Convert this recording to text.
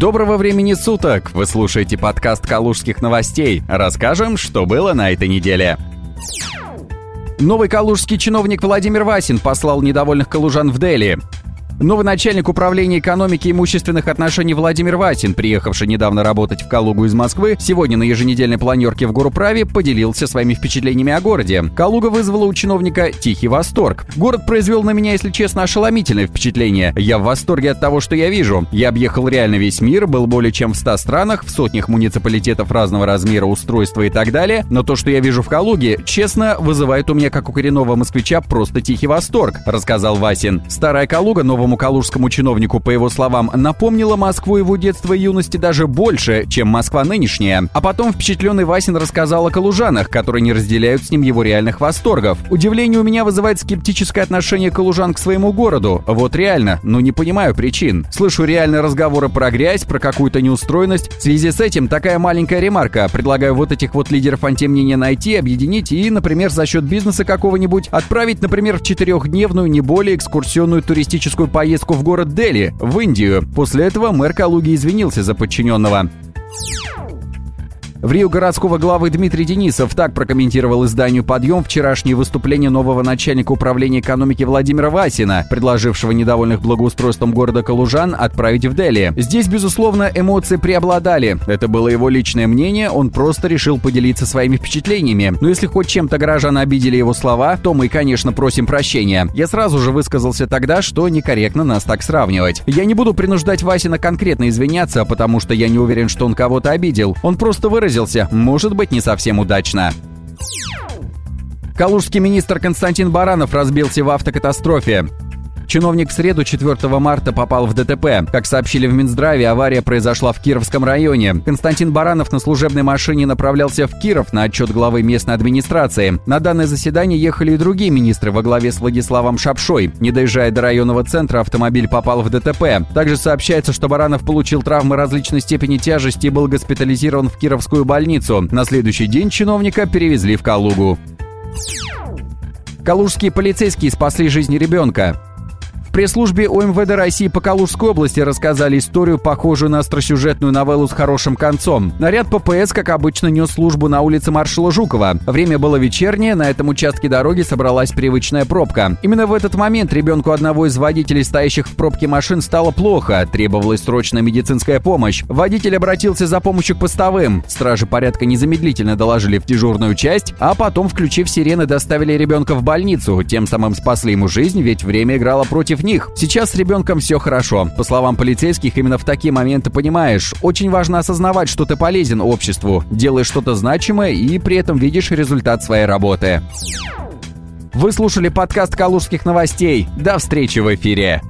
Доброго времени суток! Вы слушаете подкаст «Калужских новостей». Расскажем, что было на этой неделе. Новый калужский чиновник Владимир Васин послал недовольных калужан в Дели. Новый начальник управления экономики и имущественных отношений Владимир Васин, приехавший недавно работать в Калугу из Москвы, сегодня на еженедельной планерке в Горуправе поделился своими впечатлениями о городе. Калуга вызвала у чиновника тихий восторг. Город произвел на меня, если честно, ошеломительное впечатление. Я в восторге от того, что я вижу. Я объехал реально весь мир, был более чем в 100 странах, в сотнях муниципалитетов разного размера, устройства и так далее, но то, что я вижу в Калуге, честно, вызывает у меня, как у коренного москвича, просто тихий восторг, рассказал Васин. Старая Калуга новому новому калужскому чиновнику, по его словам, напомнила Москву его детства и юности даже больше, чем Москва нынешняя. А потом впечатленный Васин рассказал о калужанах, которые не разделяют с ним его реальных восторгов. Удивление у меня вызывает скептическое отношение калужан к своему городу. Вот реально, но не понимаю причин. Слышу реальные разговоры про грязь, про какую-то неустроенность. В связи с этим такая маленькая ремарка. Предлагаю вот этих вот лидеров антимнения найти, объединить и, например, за счет бизнеса какого-нибудь отправить, например, в четырехдневную, не более экскурсионную туристическую поездку в город Дели, в Индию. После этого мэр Калуги извинился за подчиненного. В Рио городского главы Дмитрий Денисов так прокомментировал изданию «Подъем» вчерашнее выступление нового начальника управления экономики Владимира Васина, предложившего недовольных благоустройством города Калужан отправить в Дели. Здесь, безусловно, эмоции преобладали. Это было его личное мнение, он просто решил поделиться своими впечатлениями. Но если хоть чем-то горожан обидели его слова, то мы, конечно, просим прощения. Я сразу же высказался тогда, что некорректно нас так сравнивать. Я не буду принуждать Васина конкретно извиняться, потому что я не уверен, что он кого-то обидел. Он просто выразил выразился, может быть, не совсем удачно. Калужский министр Константин Баранов разбился в автокатастрофе. Чиновник в среду 4 марта попал в ДТП. Как сообщили в Минздраве, авария произошла в Кировском районе. Константин Баранов на служебной машине направлялся в Киров на отчет главы местной администрации. На данное заседание ехали и другие министры во главе с Владиславом Шапшой. Не доезжая до районного центра, автомобиль попал в ДТП. Также сообщается, что Баранов получил травмы различной степени тяжести и был госпитализирован в Кировскую больницу. На следующий день чиновника перевезли в Калугу. Калужские полицейские спасли жизнь ребенка. В пресс-службе ОМВД России по Калужской области рассказали историю, похожую на остросюжетную новеллу с хорошим концом. Наряд ППС, как обычно, нес службу на улице маршала Жукова. Время было вечернее, на этом участке дороги собралась привычная пробка. Именно в этот момент ребенку одного из водителей, стоящих в пробке машин, стало плохо. Требовалась срочная медицинская помощь. Водитель обратился за помощью к постовым. Стражи порядка незамедлительно доложили в дежурную часть, а потом, включив сирены, доставили ребенка в больницу. Тем самым спасли ему жизнь, ведь время играло против против них. Сейчас с ребенком все хорошо. По словам полицейских, именно в такие моменты понимаешь, очень важно осознавать, что ты полезен обществу, делаешь что-то значимое и при этом видишь результат своей работы. Вы слушали подкаст «Калужских новостей». До встречи в эфире.